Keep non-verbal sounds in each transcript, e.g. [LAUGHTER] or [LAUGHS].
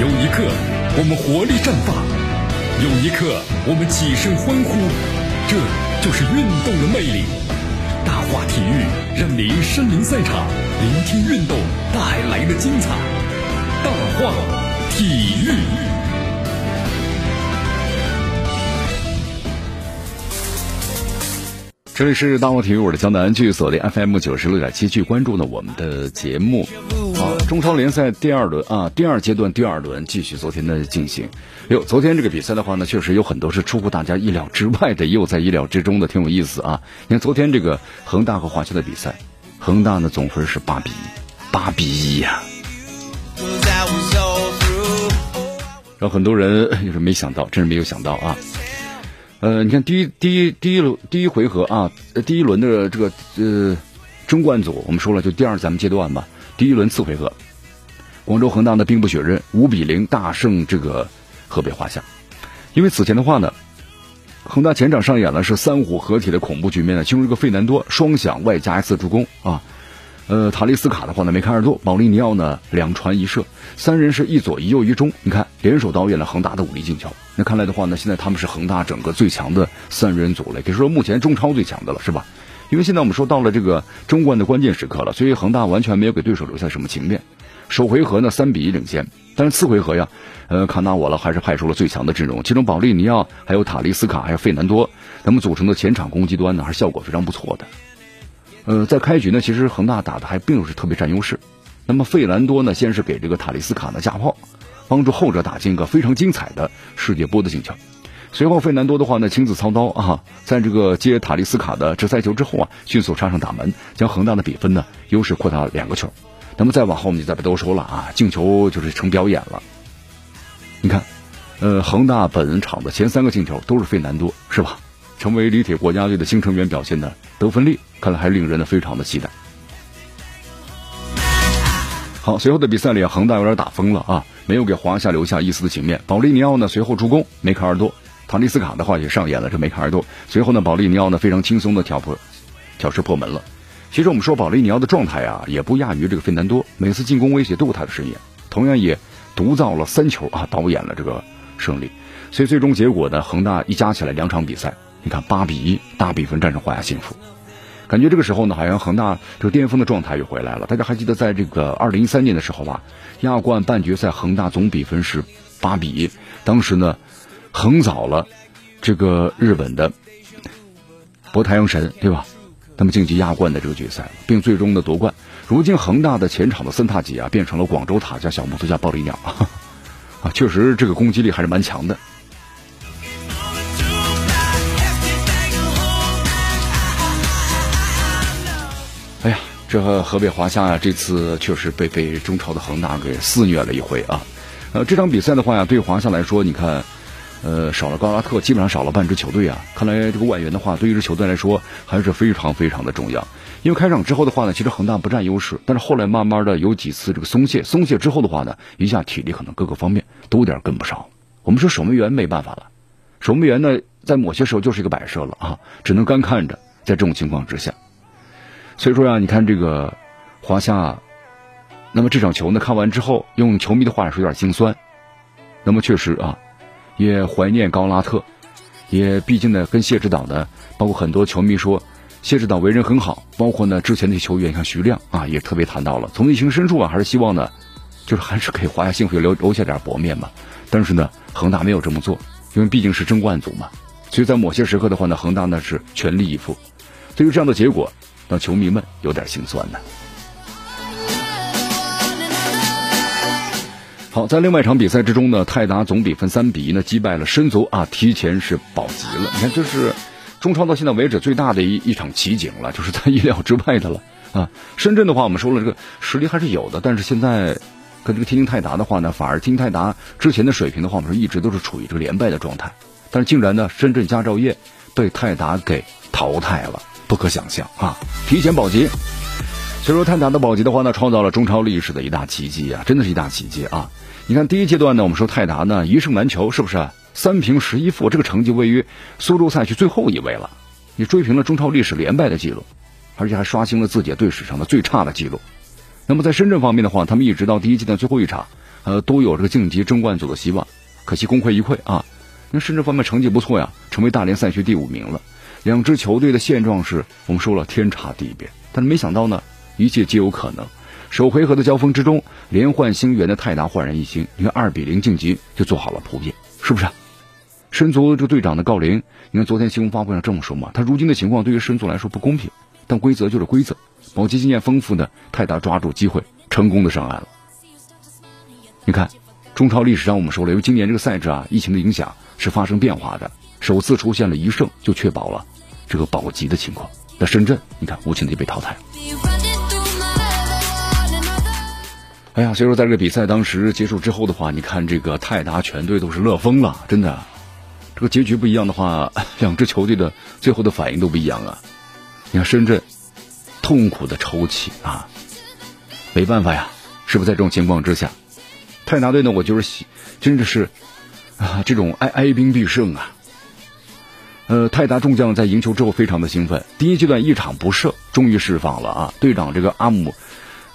有一刻我们活力绽放，有一刻我们起身欢呼，这就是运动的魅力。大话体育让您身临赛场，聆听运动带来的精彩。大话体育。这里是大话体育，我是江南，继续锁定 FM 九十六点七，去关注呢我们的节目。啊，中超联赛第二轮啊，第二阶段第二轮继续昨天的进行。哟，昨天这个比赛的话呢，确实有很多是出乎大家意料之外的，也有在意料之中的，挺有意思啊。你看昨天这个恒大和华夏的比赛，恒大呢总分是八比一，八比一呀。让很多人 [LAUGHS] 也是没想到，真是没有想到啊。呃，你看第一第一第一轮第一回合啊，第一轮的这个呃争冠组，我们说了就第二咱们阶段吧。第一轮次回合，广州恒大呢兵不血刃，五比零大胜这个河北华夏。因为此前的话呢，恒大前场上演了是三虎合体的恐怖局面呢，其中一个费南多双响外加一次助攻啊。呃，塔利斯卡的话呢，梅开二度，保利尼奥呢两传一射，三人是一左一右一中，你看联手导演了恒大的武力进球。那看来的话呢，现在他们是恒大整个最强的三人组了，可以说目前中超最强的了，是吧？因为现在我们说到了这个争冠的关键时刻了，所以恒大完全没有给对手留下什么情面。首回合呢三比一领先，但是次回合呀，呃，卡纳瓦了还是派出了最强的阵容，其中保利尼奥、还有塔利斯卡、还有费南多，他们组成的前场攻击端呢，还是效果非常不错的。呃，在开局呢，其实恒大打的还并不是特别占优势。那么费兰多呢，先是给这个塔利斯卡呢架炮，帮助后者打进一个非常精彩的世界波的进球。随后费南多的话呢，亲自操刀啊，在这个接塔利斯卡的直塞球之后啊，迅速插上打门，将恒大的比分呢优势扩大了两个球。那么再往后我们就再不多说了啊，进球就是成表演了。你看，呃，恒大本场的前三个进球都是费南多，是吧？成为李铁国家队的新成员表现的得分力，看来还令人呢非常的期待。好，随后的比赛里，恒大有点打疯了啊，没有给华夏留下一丝的情面。保利尼奥呢随后助攻，梅开二度。唐尼斯卡的话也上演了这梅开二度。随后呢，保利尼奥呢非常轻松的挑破，挑射破门了。其实我们说保利尼奥的状态啊，也不亚于这个费南多，每次进攻威胁都有他的身影，同样也独造了三球啊，导演了这个胜利。所以最终结果呢，恒大一加起来两场比赛。你看，八比一大比分战胜华夏幸福，感觉这个时候呢，好像恒大这个巅峰的状态又回来了。大家还记得在这个二零一三年的时候吧，亚冠半决赛恒大总比分是八比一，当时呢横扫了这个日本的博太阳神，对吧？那么晋级亚冠的这个决赛，并最终的夺冠。如今恒大的前场的森塔吉啊，变成了广州塔加小木头加暴力鸟啊，确实这个攻击力还是蛮强的。哎呀，这河北华夏啊，这次确实被被中超的恒大给肆虐了一回啊！呃，这场比赛的话呀，对华夏来说，你看，呃，少了高拉特，基本上少了半支球队啊。看来这个外援的话，对于一支球队来说还是非常非常的重要。因为开场之后的话呢，其实恒大不占优势，但是后来慢慢的有几次这个松懈，松懈之后的话呢，一下体力可能各个方面都有点跟不上。我们说守门员没办法了，守门员呢，在某些时候就是一个摆设了啊，只能干看着。在这种情况之下。所以说呀，你看这个华夏，那么这场球呢看完之后，用球迷的话说有点心酸。那么确实啊，也怀念高拉特，也毕竟呢跟谢指导呢，包括很多球迷说谢指导为人很好，包括呢之前的球员像徐亮啊，也特别谈到了，从内心深处啊还是希望呢，就是还是给华夏幸福留留下点薄面嘛。但是呢，恒大没有这么做，因为毕竟是争冠组嘛，所以在某些时刻的话呢，恒大呢是全力以赴。对于这样的结果。让球迷们有点心酸呢。好，在另外一场比赛之中呢，泰达总比分三比一呢击败了申足啊，提前是保级了。你看，这是中超到现在为止最大的一一场奇景了，就是在意料之外的了啊。深圳的话，我们说了这个实力还是有的，但是现在跟这个天津泰达的话呢，反而天津泰达之前的水平的话，我们说一直都是处于这个连败的状态，但是竟然呢，深圳佳兆业被泰达给淘汰了。不可想象啊！提前保级，所以说泰达的保级的话呢，创造了中超历史的一大奇迹啊，真的是一大奇迹啊！你看第一阶段呢，我们说泰达呢一胜难求，是不是？三平十一负，这个成绩位于苏州赛区最后一位了，你追平了中超历史连败的记录，而且还刷新了自己队史上的最差的记录。那么在深圳方面的话，他们一直到第一阶段最后一场呃，都有这个晋级争冠组的希望。可惜功亏一篑啊！那深圳方面成绩不错呀，成为大连赛区第五名了。两支球队的现状是我们说了天差地别，但是没想到呢，一切皆有可能。首回合的交锋之中，连换星元的泰达焕然一新，你看二比零晋级就做好了铺垫，是不是？申足这个队长的郜林，你看昨天新闻发布会上这么说嘛？他如今的情况对于申足来说不公平，但规则就是规则。保级经验丰富的泰达抓住机会，成功的上岸了。你看，中超历史上我们说了，因为今年这个赛制啊，疫情的影响是发生变化的，首次出现了一胜就确保了这个保级的情况。那深圳，你看无情的被淘汰。哎呀，所以说在这个比赛当时结束之后的话，你看这个泰达全队都是乐疯了，真的。这个结局不一样的话，[LAUGHS] 两支球队的最后的反应都不一样啊。你看深圳痛苦的抽泣啊，没办法呀，是不是在这种情况之下，泰达队呢？我就是喜，真的是啊，这种哀哀兵必胜啊。呃，泰达众将在赢球之后非常的兴奋，第一阶段一场不胜，终于释放了啊。队长这个阿姆。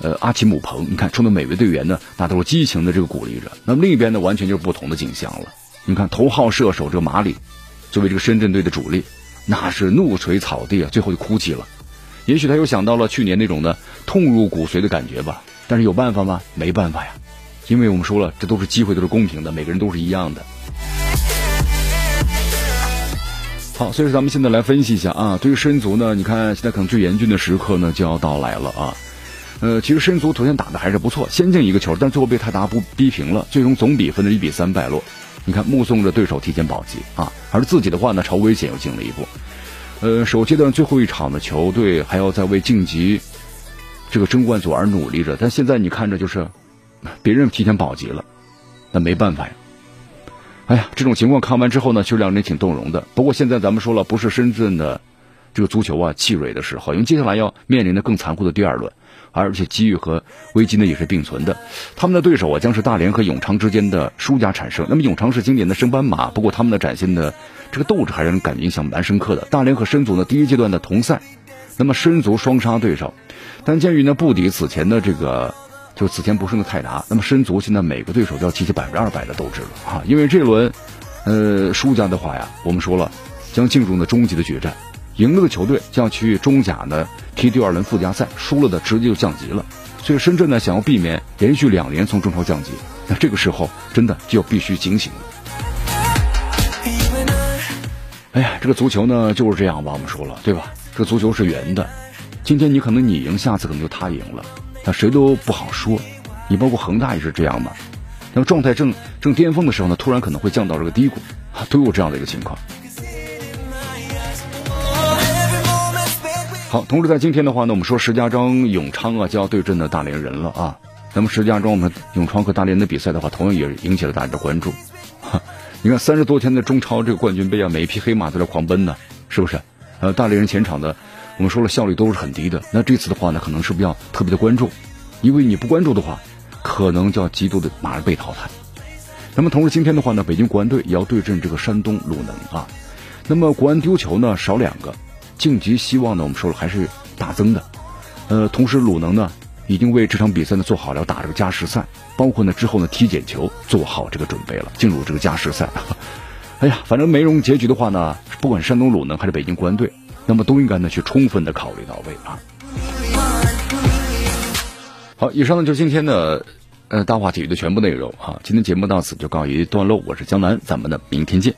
呃，阿奇姆彭，你看，冲的每位队员呢，那都是激情的这个鼓励着。那么另一边呢，完全就是不同的景象了。你看，头号射手这个马里，作为这个深圳队的主力，那是怒捶草地啊，最后就哭泣了。也许他又想到了去年那种的痛入骨髓的感觉吧。但是有办法吗？没办法呀，因为我们说了，这都是机会，都是公平的，每个人都是一样的。好，所以说咱们现在来分析一下啊，对于申足呢，你看现在可能最严峻的时刻呢就要到来了啊。呃，其实申足昨天打的还是不错，先进一个球，但最后被泰达不逼平了，最终总比分的一比三败落。你看，目送着对手提前保级啊，而自己的话呢，朝危险又进了一步。呃，首阶段最后一场的球队还要在为晋级这个争冠组而努力着，但现在你看着就是别人提前保级了，那没办法呀。哎呀，这种情况看完之后呢，其实让人挺动容的。不过现在咱们说了，不是深圳的这个足球啊气馁的时候，因为接下来要面临的更残酷的第二轮。而且机遇和危机呢也是并存的，他们的对手啊将是大连和永昌之间的输家产生。那么永昌是今年的升班马，不过他们的展现的这个斗志还让人感觉印象蛮深刻的。大连和申足呢第一阶段的同赛，那么申足双杀对手，但鉴于呢不敌此前的这个就此前不胜的泰达，那么申足现在每个对手都要提起百分之二百的斗志了啊！因为这轮呃输家的话呀，我们说了将进入呢终极的决战。赢了的球队将去中甲呢踢第二轮附加赛，输了的直接就降级了。所以深圳呢想要避免连续两年从中超降级，那这个时候真的就必须警醒了。哎呀，这个足球呢就是这样吧，我们说了对吧？这个足球是圆的，今天你可能你赢，下次可能就他赢了，那谁都不好说。你包括恒大也是这样嘛？那么状态正正巅峰的时候呢，突然可能会降到这个低谷，都有这样的一个情况。好，同时在今天的话呢，我们说石家庄永昌啊就要对阵的大连人了啊。那么石家庄我们永昌和大连的比赛的话，同样也引起了大家的关注。哈，你看三十多天的中超这个冠军杯啊，每一匹黑马都在狂奔呢，是不是？呃，大连人前场的我们说了效率都是很低的。那这次的话呢，可能是不是要特别的关注？因为你不关注的话，可能就要极度的马上被淘汰。那么同时今天的话呢，北京国安队也要对阵这个山东鲁能啊。那么国安丢球呢少两个。晋级希望呢，我们说了还是大增的。呃，同时鲁能呢已经为这场比赛呢做好了打这个加时赛，包括呢之后呢踢点球做好这个准备了，进入这个加时赛。[LAUGHS] 哎呀，反正没容结局的话呢，不管山东鲁能还是北京国安队，那么都应该呢去充分的考虑到位啊。好，以上呢就是今天的呃大话体育的全部内容啊。今天节目到此就告一段落，我是江南，咱们呢明天见。